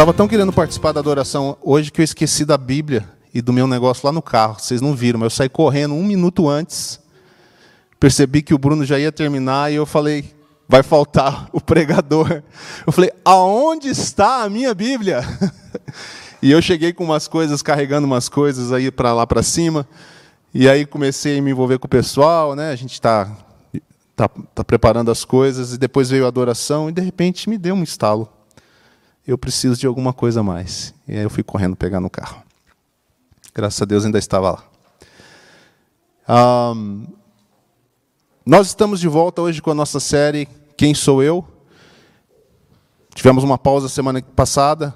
estava tão querendo participar da adoração hoje que eu esqueci da Bíblia e do meu negócio lá no carro. Vocês não viram, mas eu saí correndo um minuto antes. Percebi que o Bruno já ia terminar e eu falei: vai faltar o pregador. Eu falei: aonde está a minha Bíblia? E eu cheguei com umas coisas, carregando umas coisas aí para lá para cima. E aí comecei a me envolver com o pessoal, né? A gente está tá, tá preparando as coisas e depois veio a adoração e de repente me deu um estalo. Eu preciso de alguma coisa a mais. E aí eu fui correndo pegar no carro. Graças a Deus ainda estava lá. Um, nós estamos de volta hoje com a nossa série Quem Sou Eu? Tivemos uma pausa semana passada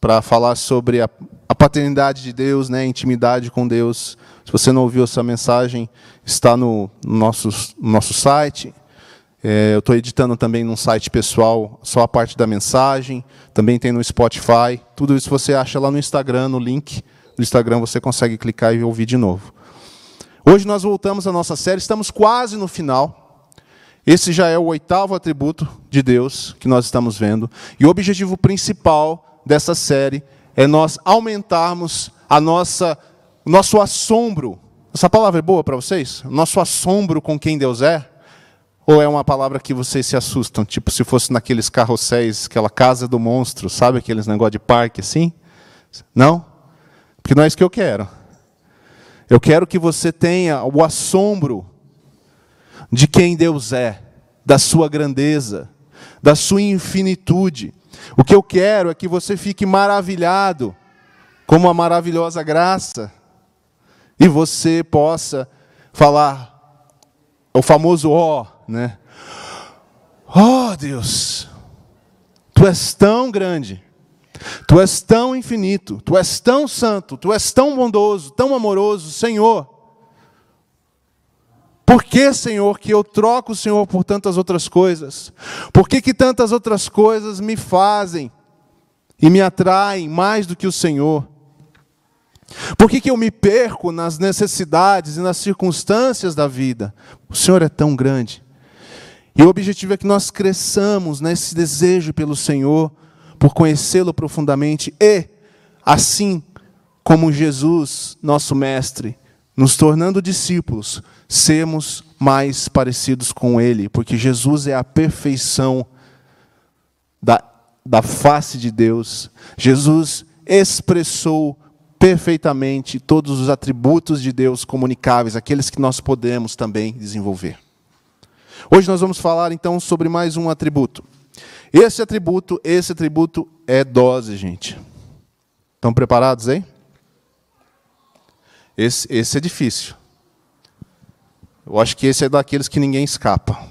para falar sobre a, a, paternidade de Deus, né, a intimidade com Deus. Se você não ouviu essa mensagem, está no, no nosso, no nosso site. É, eu estou editando também num site pessoal só a parte da mensagem. Também tem no Spotify. Tudo isso você acha lá no Instagram, no link do Instagram você consegue clicar e ouvir de novo. Hoje nós voltamos à nossa série, estamos quase no final. Esse já é o oitavo atributo de Deus que nós estamos vendo. E o objetivo principal dessa série é nós aumentarmos a nossa, o nosso assombro. Essa palavra é boa para vocês? Nosso assombro com quem Deus é? Ou é uma palavra que vocês se assustam? Tipo, se fosse naqueles carrosséis, aquela casa do monstro, sabe aqueles negócio de parque assim? Não? Porque não é isso que eu quero. Eu quero que você tenha o assombro de quem Deus é, da sua grandeza, da sua infinitude. O que eu quero é que você fique maravilhado com a maravilhosa graça e você possa falar o famoso ó, oh, né? Oh, Deus, tu és tão grande. Tu és tão infinito, tu és tão santo, tu és tão bondoso, tão amoroso, Senhor. Por que, Senhor, que eu troco o Senhor por tantas outras coisas? Por que, que tantas outras coisas me fazem e me atraem mais do que o Senhor? Por que, que eu me perco nas necessidades e nas circunstâncias da vida? O Senhor é tão grande. E o objetivo é que nós cresçamos nesse desejo pelo Senhor por conhecê-lo profundamente e, assim como Jesus, nosso Mestre, nos tornando discípulos, sermos mais parecidos com Ele, porque Jesus é a perfeição da, da face de Deus. Jesus expressou perfeitamente todos os atributos de Deus comunicáveis, aqueles que nós podemos também desenvolver. Hoje nós vamos falar então sobre mais um atributo. Esse atributo, esse atributo é dose, gente. Estão preparados aí? Esse, esse é difícil. Eu acho que esse é daqueles que ninguém escapa.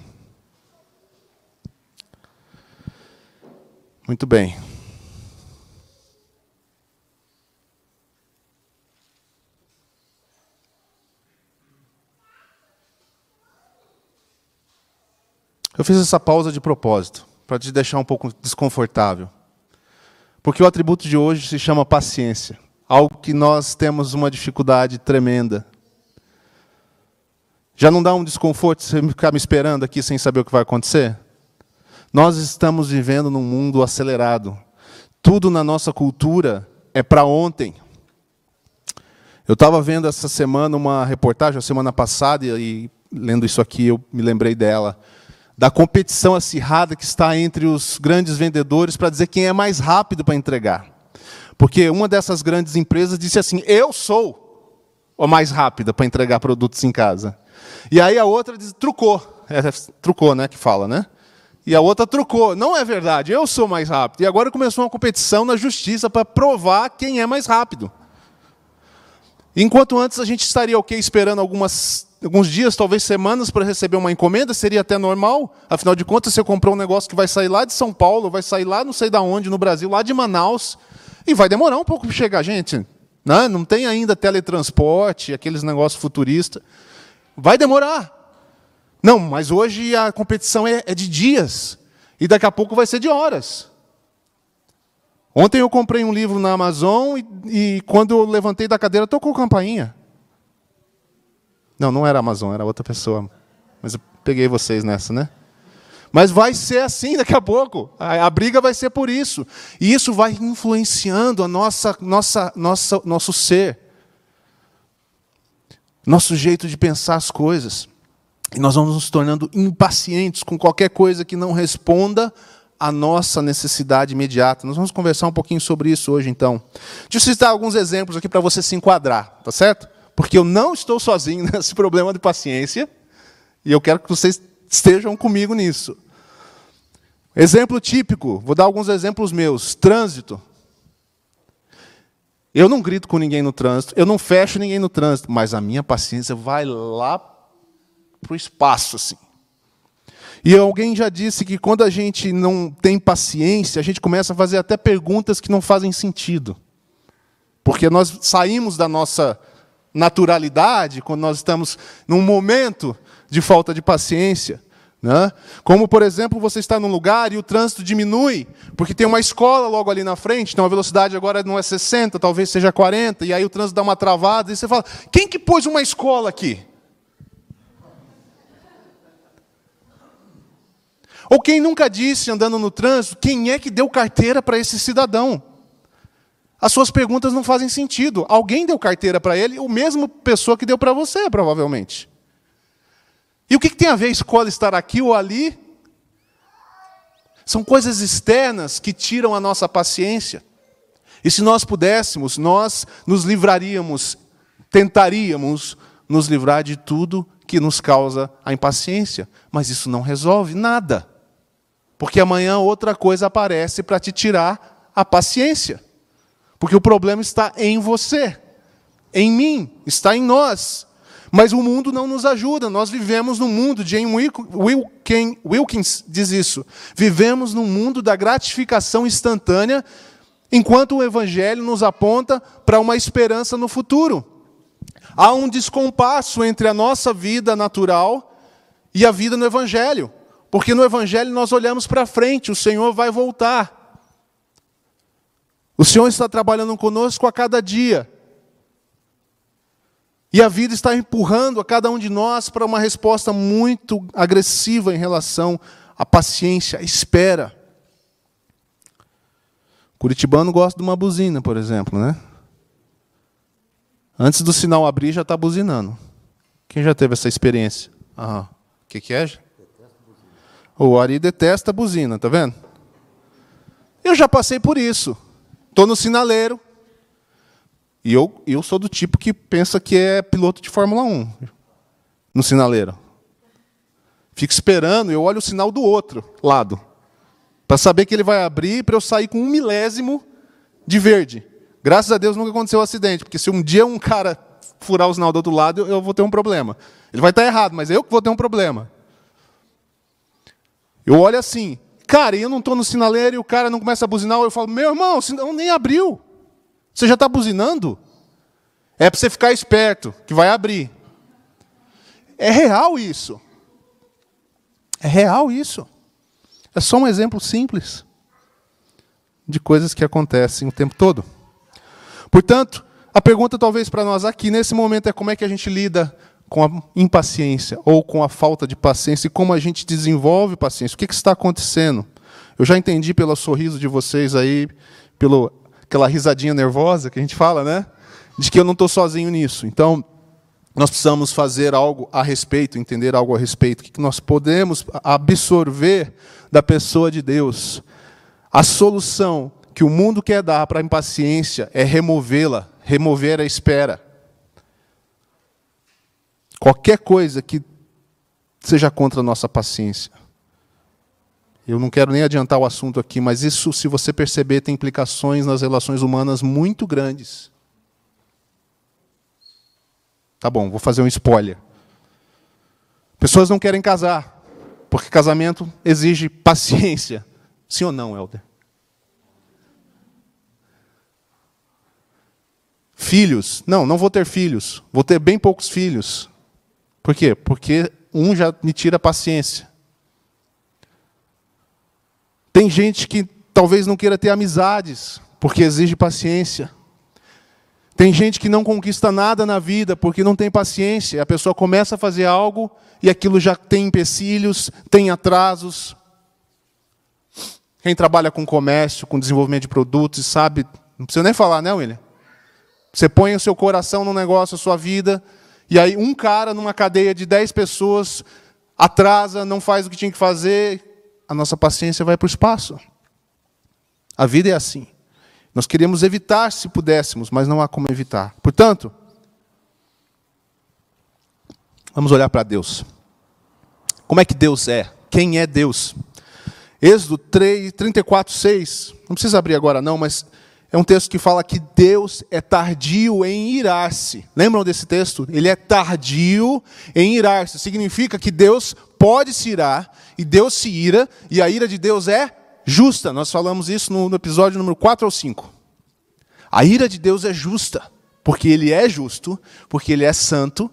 Muito bem. Eu fiz essa pausa de propósito para te deixar um pouco desconfortável. Porque o atributo de hoje se chama paciência, algo que nós temos uma dificuldade tremenda. Já não dá um desconforto você ficar me esperando aqui sem saber o que vai acontecer? Nós estamos vivendo num mundo acelerado. Tudo na nossa cultura é para ontem. Eu estava vendo essa semana uma reportagem, a semana passada, e lendo isso aqui eu me lembrei dela da competição acirrada que está entre os grandes vendedores para dizer quem é mais rápido para entregar. Porque uma dessas grandes empresas disse assim: Eu sou a mais rápida para entregar produtos em casa. E aí a outra diz, trucou. É, trucou, né? Que fala, né? E a outra trucou. Não é verdade, eu sou mais rápido. E agora começou uma competição na justiça para provar quem é mais rápido. Enquanto antes a gente estaria ok esperando algumas alguns dias, talvez semanas, para receber uma encomenda, seria até normal. Afinal de contas, você comprou um negócio que vai sair lá de São Paulo, vai sair lá não sei de onde, no Brasil, lá de Manaus, e vai demorar um pouco para chegar, gente. Né? Não tem ainda teletransporte, aqueles negócios futuristas. Vai demorar. Não, mas hoje a competição é, é de dias, e daqui a pouco vai ser de horas. Ontem eu comprei um livro na Amazon e, e quando eu levantei da cadeira, tocou campainha. Não, não era Amazon, era outra pessoa. Mas eu peguei vocês nessa, né? Mas vai ser assim daqui a pouco. A, a, briga vai ser por isso. E isso vai influenciando a nossa, nossa, nossa, nosso ser, nosso jeito de pensar as coisas. E nós vamos nos tornando impacientes com qualquer coisa que não responda à nossa necessidade imediata. Nós vamos conversar um pouquinho sobre isso hoje, então. Deixa eu citar alguns exemplos aqui para você se enquadrar, tá certo? Porque eu não estou sozinho nesse problema de paciência, e eu quero que vocês estejam comigo nisso. Exemplo típico, vou dar alguns exemplos meus. Trânsito. Eu não grito com ninguém no trânsito, eu não fecho ninguém no trânsito, mas a minha paciência vai lá para o espaço, assim. E alguém já disse que quando a gente não tem paciência, a gente começa a fazer até perguntas que não fazem sentido. Porque nós saímos da nossa naturalidade quando nós estamos num momento de falta de paciência. Né? Como, por exemplo, você está num lugar e o trânsito diminui, porque tem uma escola logo ali na frente, então a velocidade agora não é 60, talvez seja 40, e aí o trânsito dá uma travada, e você fala: quem que pôs uma escola aqui? Ou quem nunca disse, andando no trânsito, quem é que deu carteira para esse cidadão? As suas perguntas não fazem sentido. Alguém deu carteira para ele, o mesmo pessoa que deu para você, provavelmente. E o que, tem a ver a escola estar aqui ou ali? São coisas externas que tiram a nossa paciência. E se nós pudéssemos, nós nos livraríamos, tentaríamos nos livrar de tudo que nos causa a impaciência. Mas isso não resolve nada. Porque amanhã outra coisa aparece para te tirar a paciência. Porque o problema está em você, em mim, está em nós. Mas o mundo não nos ajuda. Nós vivemos num mundo, Jane Wilkins diz isso. Vivemos num mundo da gratificação instantânea, enquanto o Evangelho nos aponta para uma esperança no futuro. Há um descompasso entre a nossa vida natural e a vida no Evangelho. Porque no Evangelho nós olhamos para frente, o Senhor vai voltar. O Senhor está trabalhando conosco a cada dia. E a vida está empurrando a cada um de nós para uma resposta muito agressiva em relação à paciência, à espera. O curitibano gosta de uma buzina, por exemplo, né? Antes do sinal abrir, já está buzinando. Quem já teve essa experiência? O que, que é? O Ari detesta a buzina, tá vendo? Eu já passei por isso. Estou no sinaleiro, e eu, eu sou do tipo que pensa que é piloto de Fórmula 1 no sinaleiro. Fico esperando, eu olho o sinal do outro lado. Para saber que ele vai abrir, para eu sair com um milésimo de verde. Graças a Deus nunca aconteceu um acidente, porque se um dia um cara furar o sinal do outro lado, eu, vou ter um problema. Ele vai estar errado, mas eu que vou ter um problema. Eu olho assim, cara, e eu não estou no sinaleiro e o cara não começa a buzinar, eu falo, meu irmão, o nem abriu. Você já está buzinando? É para você ficar esperto, que vai abrir. É real isso. É real isso. É só um exemplo simples de coisas que acontecem o tempo todo. Portanto, a pergunta talvez para nós aqui nesse momento é como é que a gente lida com a impaciência ou com a falta de paciência e como a gente desenvolve paciência. O que, que está acontecendo? Eu já entendi pelo sorriso de vocês aí, pelo aquela risadinha nervosa que a gente fala, né? De que eu não estou sozinho nisso. Então, nós precisamos fazer algo a respeito, entender algo a respeito. O que nós podemos absorver da pessoa de Deus? A solução que o mundo quer dar para a impaciência é removê-la, remover a espera. Qualquer coisa que seja contra a nossa paciência. Eu não quero nem adiantar o assunto aqui, mas isso, se você perceber, tem implicações nas relações humanas muito grandes. Tá bom, vou fazer um spoiler. Pessoas não querem casar, porque casamento exige paciência. Sim ou não, Helder? Filhos. Não, não vou ter filhos. Vou ter bem poucos filhos. Por quê? Porque um já me tira a paciência. Tem gente que talvez não queira ter amizades, porque exige paciência. Tem gente que não conquista nada na vida porque não tem paciência. A pessoa começa a fazer algo e aquilo já tem empecilhos, tem atrasos. Quem trabalha com comércio, com desenvolvimento de produtos, sabe, não precisa nem falar, né, William? Você põe o seu coração no negócio, a sua vida, e aí um cara numa cadeia de 10 pessoas atrasa, não faz o que tinha que fazer, a nossa paciência vai para o espaço. A vida é assim. Nós queríamos evitar se pudéssemos, mas não há como evitar. Portanto, vamos olhar para Deus. Como é que Deus é? Quem é Deus? Êxodo 3, 34, 6. Não precisa abrir agora, não, mas é um texto que fala que Deus é tardio em irar-se. Lembram desse texto? Ele é tardio em irar-se. Significa que Deus pode se irar, e Deus se ira, e a ira de Deus é justa. Nós falamos isso no, episódio número 4 ou 5. A ira de Deus é justa, porque ele é justo, porque ele é santo,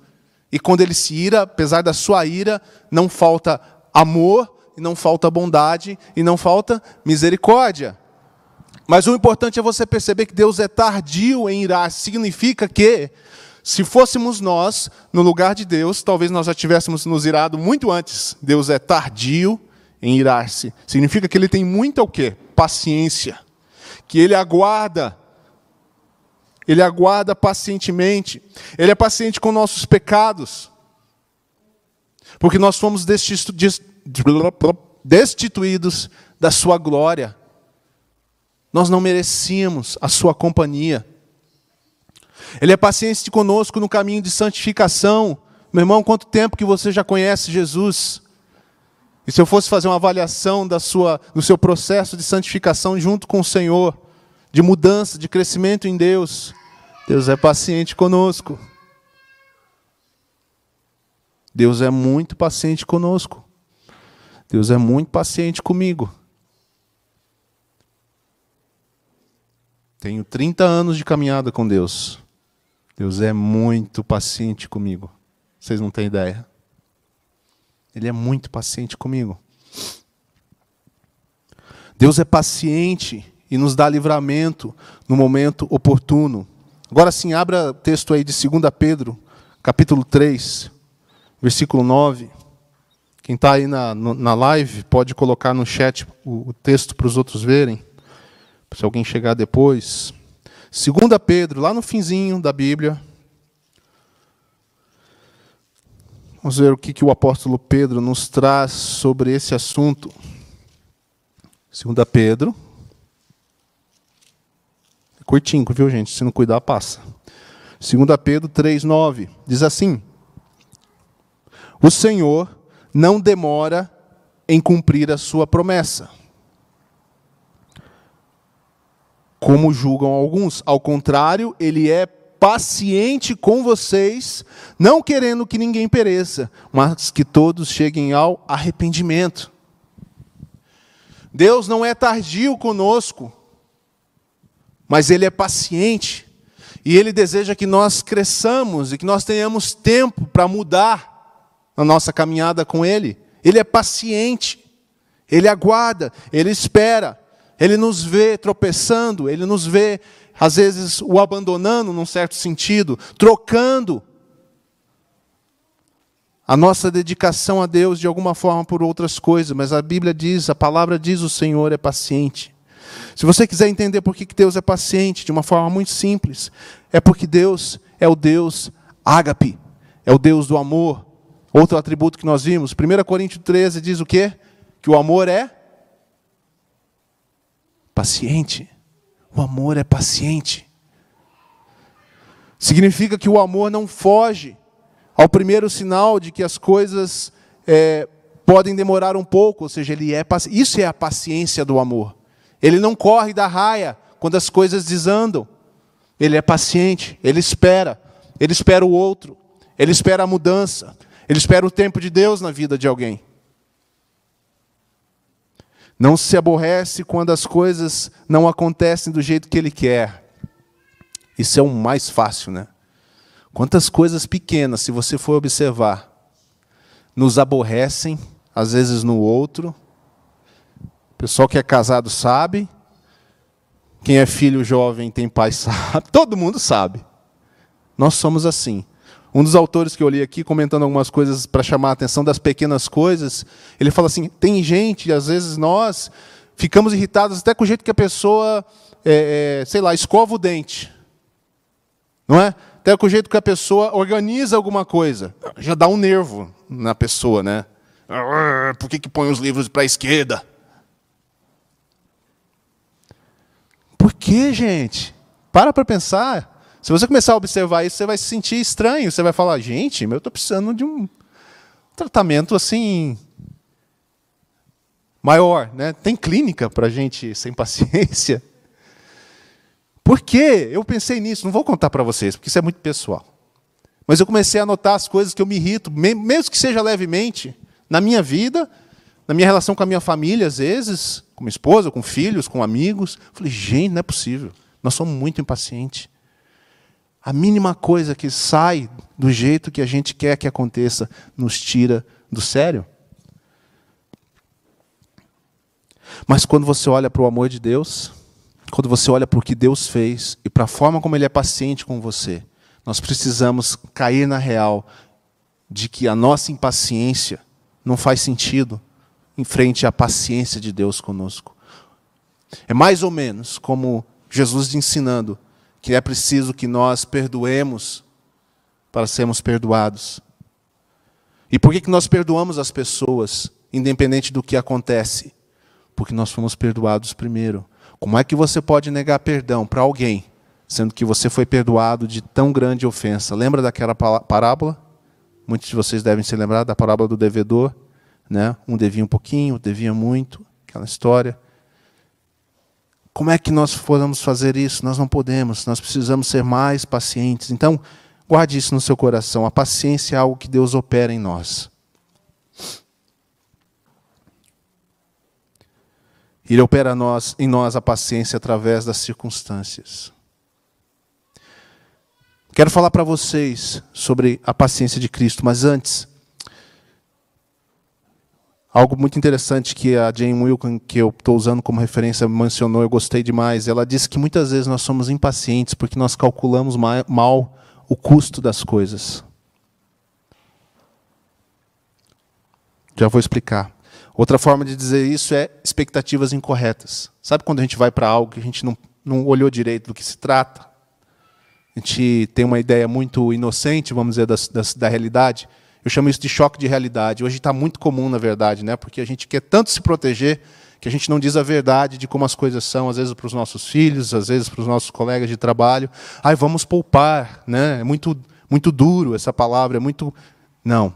e quando ele se ira, apesar da sua ira, não falta amor, e não falta bondade, e não falta misericórdia. Mas o importante é você perceber que Deus é tardio em irar. Significa que, se fôssemos nós no lugar de Deus, talvez nós já tivéssemos nos irado muito antes. Deus é tardio em irar-se. Significa que ele tem muita o quê? Paciência. Que ele aguarda. Ele aguarda pacientemente. Ele é paciente com nossos pecados. Porque nós fomos destituídos da sua glória. Nós não merecíamos a sua companhia. Ele é paciente conosco no caminho de santificação. Meu irmão, quanto tempo que você já conhece Jesus? E se eu fosse fazer uma avaliação da sua, do seu processo de santificação junto com o Senhor, de mudança, de crescimento em Deus, Deus é paciente conosco. Deus é muito paciente conosco. Deus é muito paciente comigo. Tenho 30 anos de caminhada com Deus. Deus é muito paciente comigo. Vocês não têm ideia. Ele é muito paciente comigo. Deus é paciente e nos dá livramento no momento oportuno. Agora sim, abra o texto aí de 2 Pedro, capítulo 3, versículo 9. Quem está aí na, na live pode colocar no chat o, o texto para os outros verem, se alguém chegar depois. 2 Pedro, lá no finzinho da Bíblia, Vamos ver o que, que o apóstolo Pedro nos traz sobre esse assunto. Segunda Pedro. É curtinho, viu, gente? Se não cuidar, passa. Segunda Pedro 3,9. Diz assim: O Senhor não demora em cumprir a sua promessa. Como julgam alguns. Ao contrário, ele é paciente com vocês, não querendo que ninguém pereça, mas que todos cheguem ao arrependimento. Deus não é tardio conosco, mas Ele é paciente, e Ele deseja que nós cresçamos e que nós tenhamos tempo para mudar a nossa caminhada com Ele. Ele é paciente, Ele aguarda, Ele espera, Ele nos vê tropeçando, Ele nos vê às vezes o abandonando num certo sentido, trocando a nossa dedicação a Deus de alguma forma por outras coisas, mas a Bíblia diz, a palavra diz: o Senhor é paciente. Se você quiser entender por que Deus é paciente, de uma forma muito simples, é porque Deus é o Deus ágape, é o Deus do amor. Outro atributo que nós vimos, 1 Coríntios 13 diz o quê? Que o amor é paciente. O amor é paciente. Significa que o amor não foge ao primeiro sinal de que as coisas é, podem demorar um pouco, ou seja, ele é isso é a paciência do amor. Ele não corre da raia quando as coisas desandam. Ele é paciente, ele espera, ele espera o outro, ele espera a mudança, ele espera o tempo de Deus na vida de alguém. Não se aborrece quando as coisas não acontecem do jeito que ele quer. Isso é o mais fácil, né? Quantas coisas pequenas, se você for observar, nos aborrecem, às vezes no outro. O pessoal que é casado sabe. Quem é filho jovem tem pai sabe. Todo mundo sabe. Nós somos assim. Um dos autores que eu li aqui, comentando algumas coisas para chamar a atenção das pequenas coisas, ele fala assim: tem gente, às vezes nós ficamos irritados até com o jeito que a pessoa, é, é, sei lá, escova o dente. Não é? Até com o jeito que a pessoa organiza alguma coisa. Já dá um nervo na pessoa, né? Por que, que põe os livros para a esquerda? Por que, gente? Para para pensar. Se você começar a observar isso, você vai se sentir estranho. Você vai falar, gente, eu estou precisando de um tratamento assim maior, né? Tem clínica para gente sem paciência. Por quê? Eu pensei nisso. Não vou contar para vocês, porque isso é muito pessoal. Mas eu comecei a notar as coisas que eu me irrito, mesmo que seja levemente, na minha vida, na minha relação com a minha família, às vezes, com minha esposa, com filhos, com amigos. Falei, gente, não é possível. Nós somos muito impacientes. A mínima coisa que sai do jeito que a gente quer que aconteça nos tira do sério. Mas quando você olha para o amor de Deus, quando você olha para o que Deus fez e para a forma como Ele é paciente com você, nós precisamos cair na real de que a nossa impaciência não faz sentido em frente à paciência de Deus conosco. É mais ou menos como Jesus ensinando que é preciso que nós perdoemos para sermos perdoados. E por que, que nós perdoamos as pessoas, independente do que acontece? Porque nós fomos perdoados primeiro. Como é que você pode negar perdão para alguém, sendo que você foi perdoado de tão grande ofensa? Lembra daquela parábola? Muitos de vocês devem se lembrar da parábola do devedor. Né? Um devia um pouquinho, devia muito, aquela história. Como é que nós podemos fazer isso? Nós não podemos, nós precisamos ser mais pacientes. Então, guarde isso no seu coração. A paciência é algo que Deus opera em nós. Ele opera nós, em nós a paciência através das circunstâncias. Quero falar para vocês sobre a paciência de Cristo, mas antes, Algo muito interessante que a Jane Wilkin, que eu estou usando como referência, mencionou, eu gostei demais. Ela disse que muitas vezes nós somos impacientes porque nós calculamos mal o custo das coisas. Já vou explicar. Outra forma de dizer isso é expectativas incorretas. Sabe quando a gente vai para algo que a gente não, não olhou direito do que se trata? A gente tem uma ideia muito inocente, vamos dizer, da, da, da realidade eu chamo isso de choque de realidade. Hoje está muito comum, na verdade, né? porque a gente quer tanto se proteger que a gente não diz a verdade de como as coisas são, às vezes para os nossos filhos, às vezes para os nossos colegas de trabalho. Ai, vamos poupar. Né? É muito, muito duro essa palavra, é muito. Não.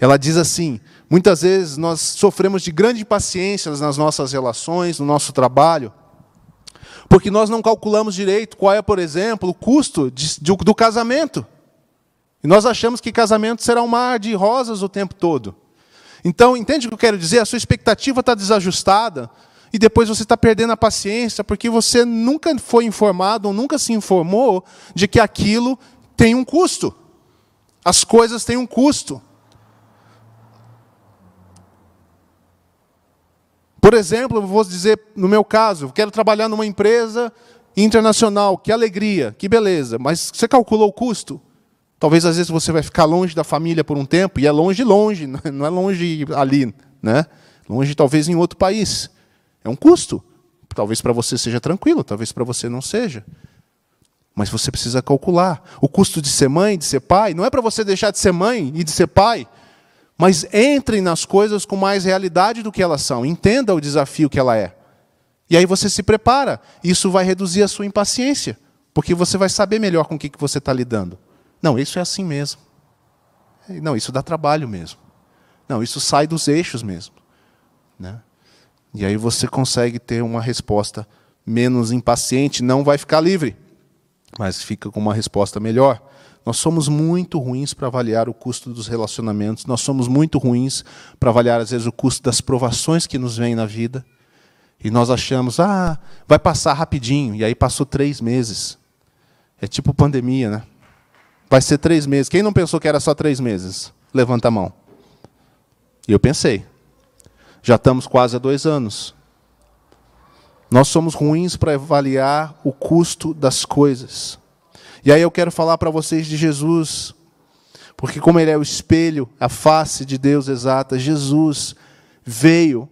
Ela diz assim: muitas vezes nós sofremos de grande impaciência nas nossas relações, no nosso trabalho, porque nós não calculamos direito qual é, por exemplo, o custo de, de, do casamento. E nós achamos que casamento será um mar de rosas o tempo todo. Então, entende o que eu quero dizer? A sua expectativa está desajustada e depois você está perdendo a paciência porque você nunca foi informado ou nunca se informou de que aquilo tem um custo. As coisas têm um custo. Por exemplo, vou dizer, no meu caso, quero trabalhar numa empresa internacional, que alegria, que beleza, mas você calculou o custo? Talvez às vezes você vai ficar longe da família por um tempo, e é longe, longe, não é longe ali, né? Longe talvez em outro país. É um custo. Talvez para você seja tranquilo, talvez para você não seja. Mas você precisa calcular. O custo de ser mãe, de ser pai, não é para você deixar de ser mãe e de ser pai, mas entrem nas coisas com mais realidade do que elas são. Entenda o desafio que ela é. E aí você se prepara. Isso vai reduzir a sua impaciência, porque você vai saber melhor com o que você está lidando. Não, isso é assim mesmo. Não, isso dá trabalho mesmo. Não, isso sai dos eixos mesmo. Né? E aí você consegue ter uma resposta menos impaciente, não vai ficar livre, mas fica com uma resposta melhor. Nós somos muito ruins para avaliar o custo dos relacionamentos, nós somos muito ruins para avaliar, às vezes, o custo das provações que nos vêm na vida. E nós achamos, ah, vai passar rapidinho, e aí passou três meses. É tipo pandemia, né? Vai ser três meses. Quem não pensou que era só três meses? Levanta a mão. E eu pensei. Já estamos quase há dois anos. Nós somos ruins para avaliar o custo das coisas. E aí eu quero falar para vocês de Jesus, porque como ele é o espelho, a face de Deus exata, Jesus veio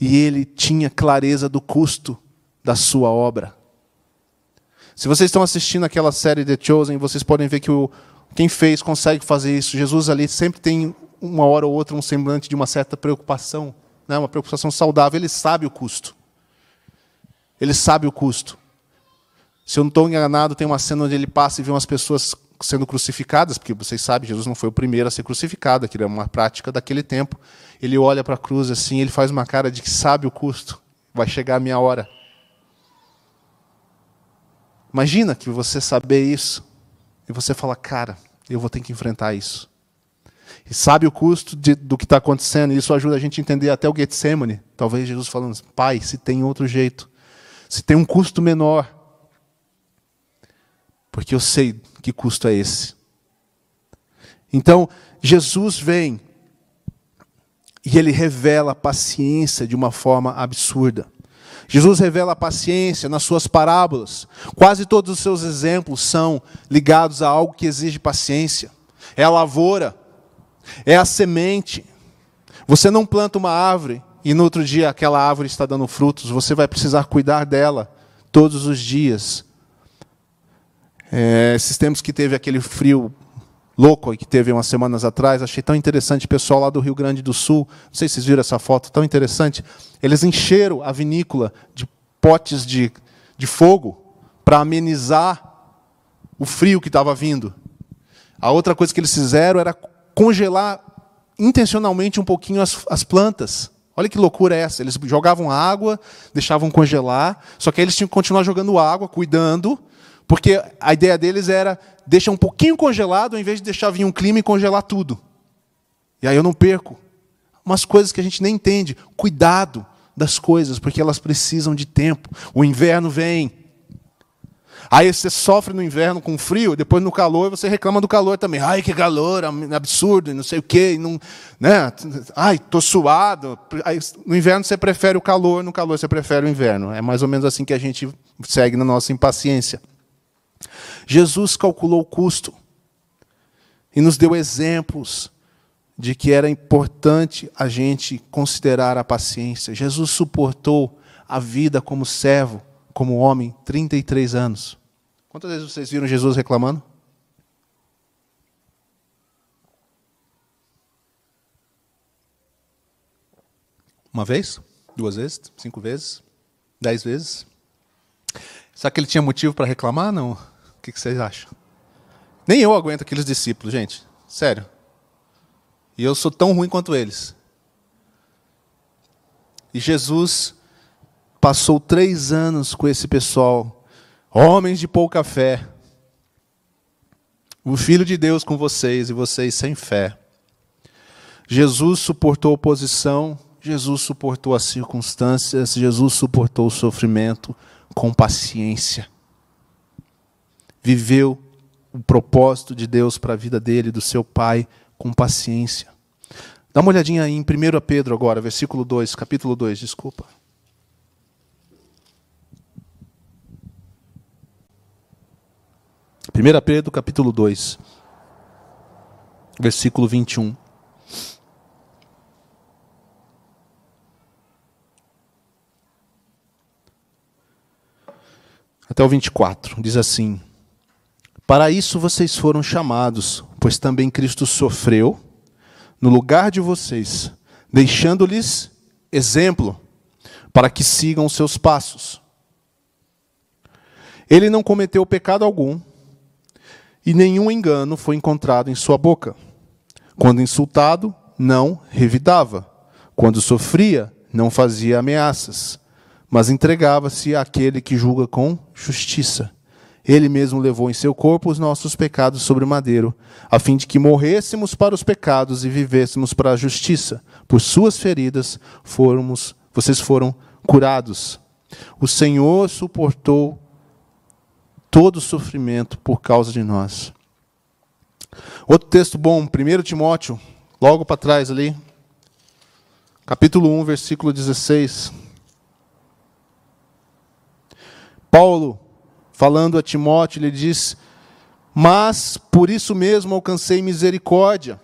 e ele tinha clareza do custo da sua obra. Se vocês estão assistindo aquela série The Chosen, vocês podem ver que o, quem fez consegue fazer isso. Jesus ali sempre tem uma hora ou outra um semblante de uma certa preocupação, né? uma preocupação saudável. Ele sabe o custo. Ele sabe o custo. Se eu não estou enganado, tem uma cena onde ele passa e vê umas pessoas sendo crucificadas, porque vocês sabem, Jesus não foi o primeiro a ser crucificado, aquilo é uma prática daquele tempo. Ele olha para a cruz assim, ele faz uma cara de que sabe o custo, vai chegar a minha hora. Imagina que você saber isso e você fala, cara, eu vou ter que enfrentar isso. E sabe o custo de, do que está acontecendo, e isso ajuda a gente a entender até o Getsemane. Talvez Jesus falando, pai, se tem outro jeito, se tem um custo menor, porque eu sei que custo é esse. Então, Jesus vem e ele revela a paciência de uma forma absurda. Jesus revela a paciência nas suas parábolas. Quase todos os seus exemplos são ligados a algo que exige paciência. É a lavoura, é a semente. Você não planta uma árvore e no outro dia aquela árvore está dando frutos, você vai precisar cuidar dela todos os dias. É, esses tempos que teve aquele frio louco que teve umas semanas atrás, achei tão interessante, pessoal lá do Rio Grande do Sul, não sei se vocês viram essa foto, tão interessante, eles encheram a vinícola de potes de, de fogo para amenizar o frio que estava vindo. A outra coisa que eles fizeram era congelar intencionalmente um pouquinho as, as plantas. Olha que loucura é essa. Eles jogavam água, deixavam congelar, só que aí eles tinham que continuar jogando água, cuidando, porque a ideia deles era deixar um pouquinho congelado, ao invés de deixar vir um clima e congelar tudo. E aí eu não perco. Umas coisas que a gente nem entende. Cuidado das coisas, porque elas precisam de tempo. O inverno vem. Aí você sofre no inverno com frio, depois no calor você reclama do calor também. Ai, que calor, absurdo, não sei o quê. Não, né? Ai, estou suado. Aí, no inverno você prefere o calor, no calor você prefere o inverno. É mais ou menos assim que a gente segue na nossa impaciência. Jesus calculou o custo e nos deu exemplos de que era importante a gente considerar a paciência. Jesus suportou a vida como servo, como homem, 33 anos. Quantas vezes vocês viram Jesus reclamando? Uma vez? Duas vezes? Cinco vezes? Dez vezes? Será que ele tinha motivo para reclamar? Não. O que vocês acham? Nem eu aguento aqueles discípulos, gente. Sério. E eu sou tão ruim quanto eles. E Jesus passou três anos com esse pessoal, homens de pouca fé. O Filho de Deus com vocês e vocês sem fé. Jesus suportou oposição, Jesus suportou as circunstâncias, Jesus suportou o sofrimento, com paciência. Viveu o propósito de Deus para a vida dele, do seu pai, com paciência. Dá uma olhadinha aí em 1 Pedro agora, versículo 2, capítulo 2, desculpa. Primeira Pedro, capítulo 2, versículo 21. até o 24. Diz assim: Para isso vocês foram chamados, pois também Cristo sofreu no lugar de vocês, deixando-lhes exemplo para que sigam seus passos. Ele não cometeu pecado algum, e nenhum engano foi encontrado em sua boca. Quando insultado, não revidava. Quando sofria, não fazia ameaças mas entregava-se àquele que julga com justiça. Ele mesmo levou em seu corpo os nossos pecados sobre o madeiro, a fim de que morrêssemos para os pecados e vivêssemos para a justiça. Por suas feridas fomos, vocês foram curados. O Senhor suportou todo o sofrimento por causa de nós. Outro texto bom, 1 Timóteo, logo para trás ali, capítulo 1, versículo 16. Paulo, falando a Timóteo, ele diz Mas por isso mesmo alcancei misericórdia,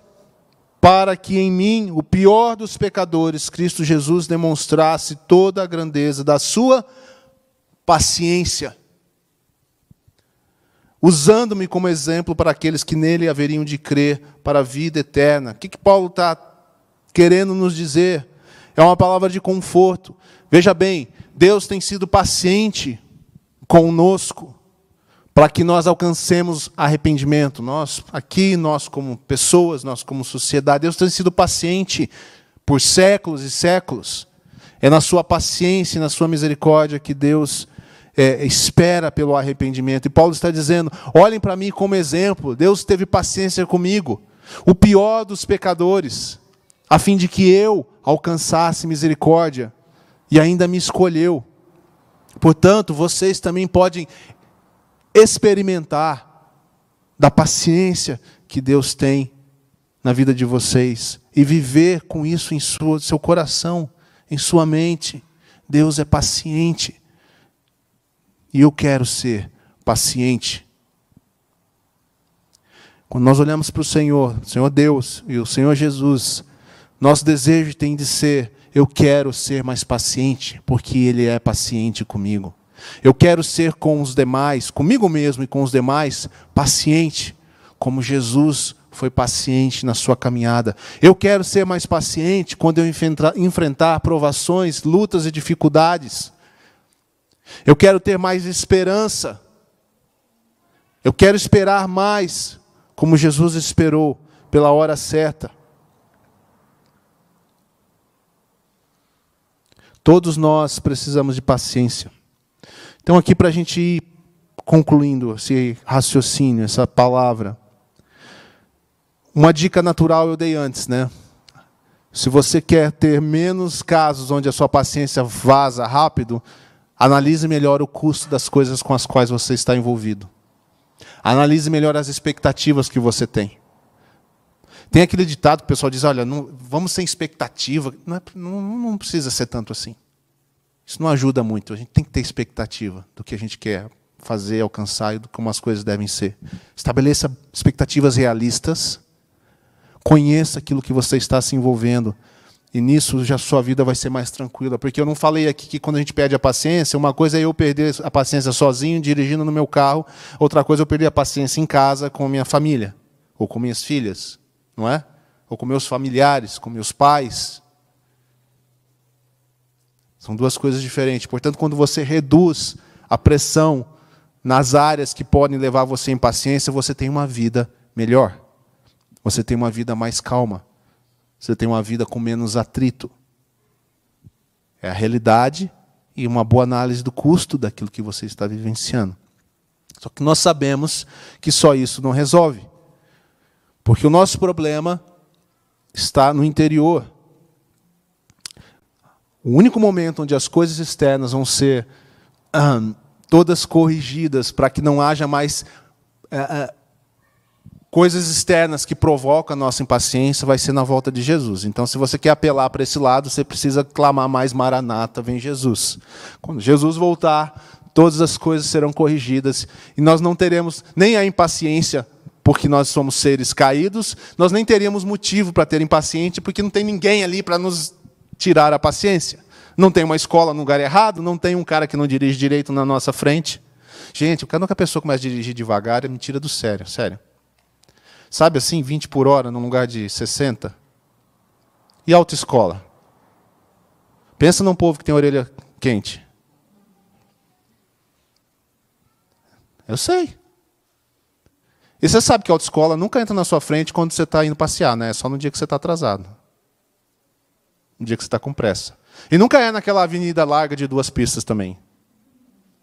para que em mim, o pior dos pecadores, Cristo Jesus demonstrasse toda a grandeza da sua paciência, usando-me como exemplo para aqueles que nele haveriam de crer para a vida eterna. O que, que Paulo está querendo nos dizer? É uma palavra de conforto. Veja bem, Deus tem sido paciente conosco para que nós alcancemos arrependimento. Nós, aqui, nós como pessoas, nós como sociedade, Deus tem sido paciente por séculos e séculos. É na sua paciência e na sua misericórdia que Deus é, espera pelo arrependimento. E Paulo está dizendo: olhem para mim como exemplo. Deus teve paciência comigo, o pior dos pecadores, a fim de que eu alcançasse misericórdia, e ainda me escolheu. Portanto, vocês também podem experimentar da paciência que Deus tem na vida de vocês e viver com isso em sua, seu coração, em sua mente. Deus é paciente. E eu quero ser paciente. Quando nós olhamos para o Senhor, o Senhor Deus e o Senhor Jesus, nosso desejo tem de ser: eu quero ser mais paciente, porque Ele é paciente comigo. Eu quero ser com os demais, comigo mesmo e com os demais, paciente, como Jesus foi paciente na sua caminhada. Eu quero ser mais paciente quando eu enfrentar provações, lutas e dificuldades. Eu quero ter mais esperança. Eu quero esperar mais, como Jesus esperou, pela hora certa. Todos nós precisamos de paciência. Então, aqui para a gente ir concluindo esse raciocínio, essa palavra. Uma dica natural eu dei antes, né? Se você quer ter menos casos onde a sua paciência vaza rápido, analise melhor o custo das coisas com as quais você está envolvido. Analise melhor as expectativas que você tem. Tem aquele ditado que o pessoal diz: olha, não, vamos sem expectativa. Não, é, não, não precisa ser tanto assim. Isso não ajuda muito. A gente tem que ter expectativa do que a gente quer fazer, alcançar e do como as coisas devem ser. Estabeleça expectativas realistas. Conheça aquilo que você está se envolvendo. E nisso já sua vida vai ser mais tranquila. Porque eu não falei aqui que quando a gente perde a paciência, uma coisa é eu perder a paciência sozinho, dirigindo no meu carro, outra coisa é eu perder a paciência em casa com minha família, ou com minhas filhas, não é? Ou com meus familiares, com meus pais. São duas coisas diferentes. Portanto, quando você reduz a pressão nas áreas que podem levar você à impaciência, você tem uma vida melhor. Você tem uma vida mais calma. Você tem uma vida com menos atrito. É a realidade e uma boa análise do custo daquilo que você está vivenciando. Só que nós sabemos que só isso não resolve. Porque o nosso problema está no interior. O único momento onde as coisas externas vão ser todas corrigidas para que não haja mais uh, coisas externas que provocam a nossa impaciência vai ser na volta de Jesus. Então, se você quer apelar para esse lado, você precisa clamar mais Maranata, vem Jesus. Quando Jesus voltar, todas as coisas serão corrigidas e nós não teremos nem a impaciência porque nós somos seres caídos, nós nem teríamos motivo para ter impaciente, porque não tem ninguém ali para nos tirar a paciência. Não tem uma escola no lugar errado, não tem um cara que não dirige direito na nossa frente. Gente, quando a pessoa começa a dirigir devagar, é mentira do sério, sério. Sabe assim, 20 por hora num lugar de 60? E autoescola? Pensa num povo que tem orelha quente. Eu sei. E você sabe que a autoescola nunca entra na sua frente quando você está indo passear, né? É só no dia que você está atrasado no dia que você está com pressa. E nunca é naquela avenida larga de duas pistas também.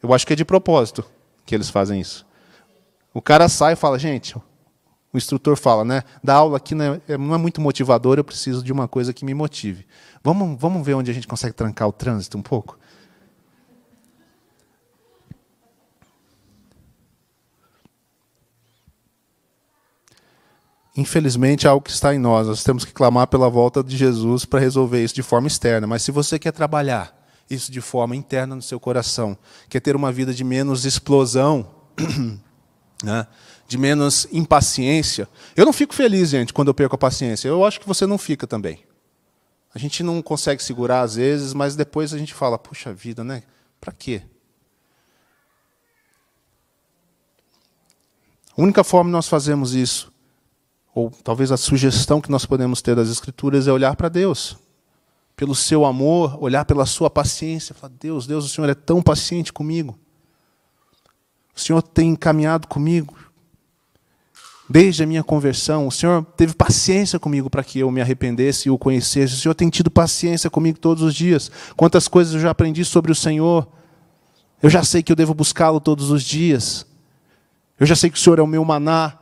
Eu acho que é de propósito que eles fazem isso. O cara sai e fala, gente, o instrutor fala, né? Da aula aqui não é, não é muito motivador, eu preciso de uma coisa que me motive. Vamos, vamos ver onde a gente consegue trancar o trânsito um pouco? Infelizmente, é algo que está em nós. Nós temos que clamar pela volta de Jesus para resolver isso de forma externa. Mas se você quer trabalhar isso de forma interna no seu coração, quer ter uma vida de menos explosão, né? de menos impaciência. Eu não fico feliz, gente, quando eu perco a paciência. Eu acho que você não fica também. A gente não consegue segurar às vezes, mas depois a gente fala: puxa vida, né? Para quê? A única forma de nós fazemos isso, ou talvez a sugestão que nós podemos ter das Escrituras, é olhar para Deus. Pelo seu amor, olhar pela sua paciência. Falar: Deus, Deus, o Senhor é tão paciente comigo. O Senhor tem caminhado comigo. Desde a minha conversão, o Senhor teve paciência comigo para que eu me arrependesse e o conhecesse. O Senhor tem tido paciência comigo todos os dias. Quantas coisas eu já aprendi sobre o Senhor. Eu já sei que eu devo buscá-lo todos os dias. Eu já sei que o Senhor é o meu maná.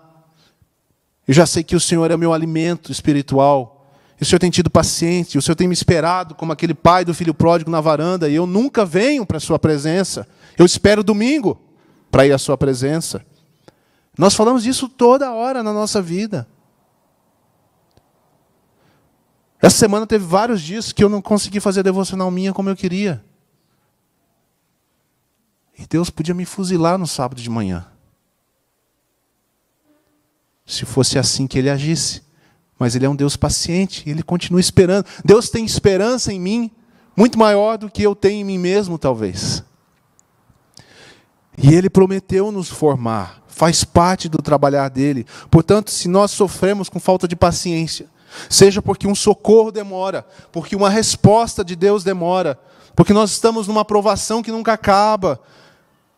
Eu já sei que o Senhor é meu alimento espiritual. O Senhor tem tido paciência, o Senhor tem me esperado como aquele pai do filho pródigo na varanda, e eu nunca venho para a sua presença. Eu espero domingo para ir à sua presença. Nós falamos disso toda hora na nossa vida. Essa semana teve vários dias que eu não consegui fazer a devocional minha como eu queria. E Deus podia me fuzilar no sábado de manhã. Se fosse assim que ele agisse. Mas ele é um Deus paciente, ele continua esperando. Deus tem esperança em mim, muito maior do que eu tenho em mim mesmo, talvez. E ele prometeu nos formar, faz parte do trabalhar dele. Portanto, se nós sofremos com falta de paciência, seja porque um socorro demora, porque uma resposta de Deus demora, porque nós estamos numa aprovação que nunca acaba,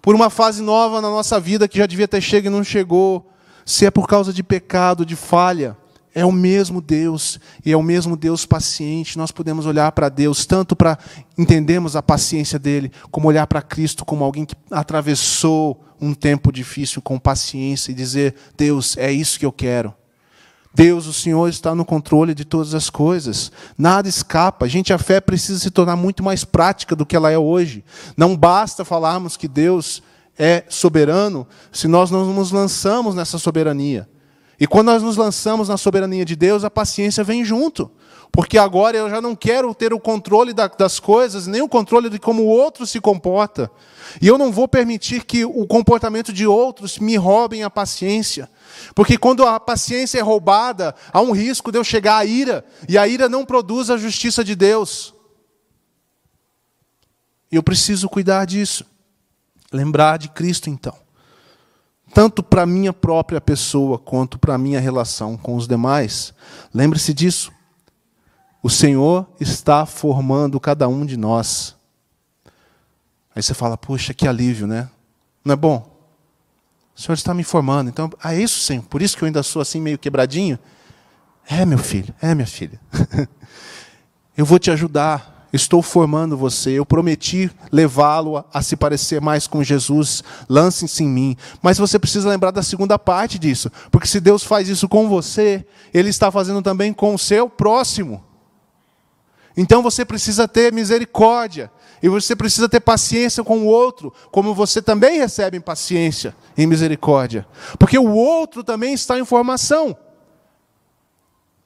por uma fase nova na nossa vida que já devia ter chegado e não chegou, se é por causa de pecado, de falha, é o mesmo Deus, e é o mesmo Deus paciente. Nós podemos olhar para Deus tanto para entendermos a paciência dele, como olhar para Cristo como alguém que atravessou um tempo difícil com paciência e dizer: Deus, é isso que eu quero. Deus, o Senhor está no controle de todas as coisas. Nada escapa. Gente, a fé precisa se tornar muito mais prática do que ela é hoje. Não basta falarmos que Deus é soberano se nós não nos lançamos nessa soberania. E quando nós nos lançamos na soberania de Deus, a paciência vem junto. Porque agora eu já não quero ter o controle das coisas, nem o controle de como o outro se comporta. E eu não vou permitir que o comportamento de outros me roubem a paciência. Porque quando a paciência é roubada, há um risco de eu chegar à ira, e a ira não produz a justiça de Deus. Eu preciso cuidar disso. Lembrar de Cristo então tanto para a minha própria pessoa quanto para a minha relação com os demais. Lembre-se disso. O Senhor está formando cada um de nós. Aí você fala, puxa, que alívio, né? Não é bom? O Senhor está me formando. Então, ah, é isso, Senhor. Por isso que eu ainda sou assim meio quebradinho. É, meu filho, é, minha filha. eu vou te ajudar estou formando você, eu prometi levá-lo a, se parecer mais com Jesus, lance-se em mim. Mas você precisa lembrar da segunda parte disso, porque se Deus faz isso com você, Ele está fazendo também com o seu próximo. Então você precisa ter misericórdia, e você precisa ter paciência com o outro, como você também recebe paciência e misericórdia, porque o outro também está em formação.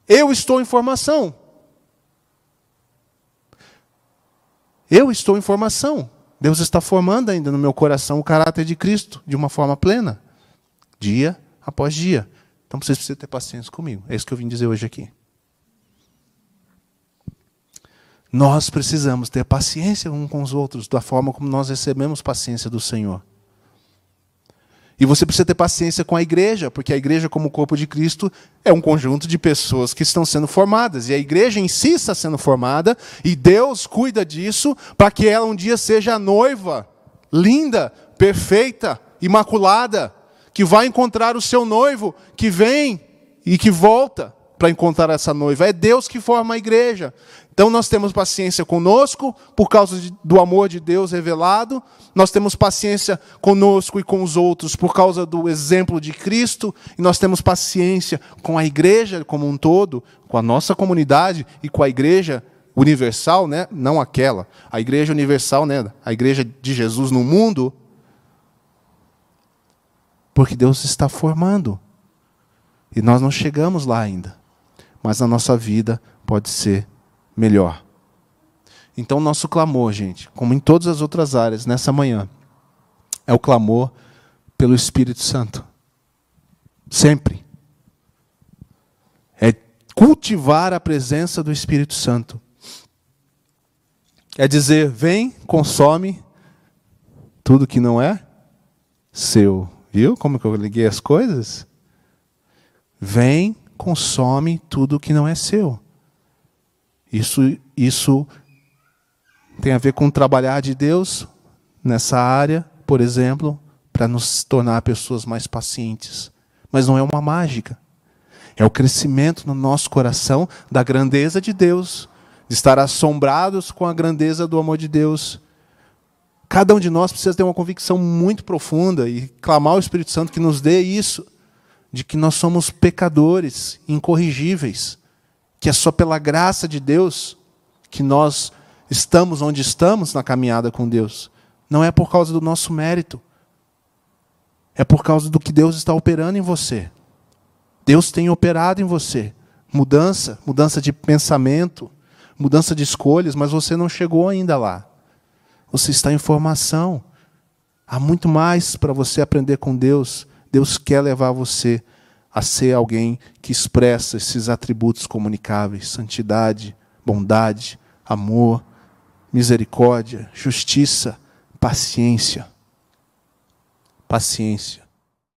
Eu estou em formação. Eu estou em formação. Deus está formando ainda no meu coração o caráter de Cristo de uma forma plena, dia após dia. Então vocês precisam ter paciência comigo. É isso que eu vim dizer hoje aqui. Nós precisamos ter paciência uns com os outros, da forma como nós recebemos paciência do Senhor. E você precisa ter paciência com a igreja, porque a igreja, como corpo de Cristo, é um conjunto de pessoas que estão sendo formadas. E a igreja em si está sendo formada, e Deus cuida disso para que ela um dia seja a noiva, linda, perfeita, imaculada, que vai encontrar o seu noivo, que vem e que volta para encontrar essa noiva. É Deus que forma a igreja. Então nós temos paciência conosco, por causa de, do amor de Deus revelado, nós temos paciência conosco e com os outros, por causa do exemplo de Cristo, e nós temos paciência com a igreja como um todo, com a nossa comunidade e com a igreja universal, né? não aquela, a igreja universal, né? a igreja de Jesus no mundo, porque Deus está formando. E nós não chegamos lá ainda, mas a nossa vida pode ser melhor. Então, nosso clamor, gente, como em todas as outras áreas, nessa manhã, é o clamor pelo Espírito Santo. Sempre. É cultivar a presença do Espírito Santo. É dizer, vem, consome tudo que não é seu. Viu como que eu liguei as coisas? Vem, consome tudo que não é seu. Isso, isso tem a ver com trabalhar de Deus nessa área, por exemplo, para nos tornar pessoas mais pacientes. Mas não é uma mágica. É o crescimento no nosso coração da grandeza de Deus, de estar assombrados com a grandeza do amor de Deus. Cada um de nós precisa ter uma convicção muito profunda e clamar ao Espírito Santo que nos dê isso, de que nós somos pecadores, incorrigíveis, que é só pela graça de Deus que nós estamos onde estamos na caminhada com Deus. Não é por causa do nosso mérito. É por causa do que Deus está operando em você. Deus tem operado em você. Mudança, mudança de pensamento, mudança de escolhas, mas você não chegou ainda lá. Você está em formação. Há muito mais para você aprender com Deus. Deus quer levar você a ser alguém que expressa esses atributos comunicáveis: santidade, bondade, amor, misericórdia, justiça, paciência. Paciência.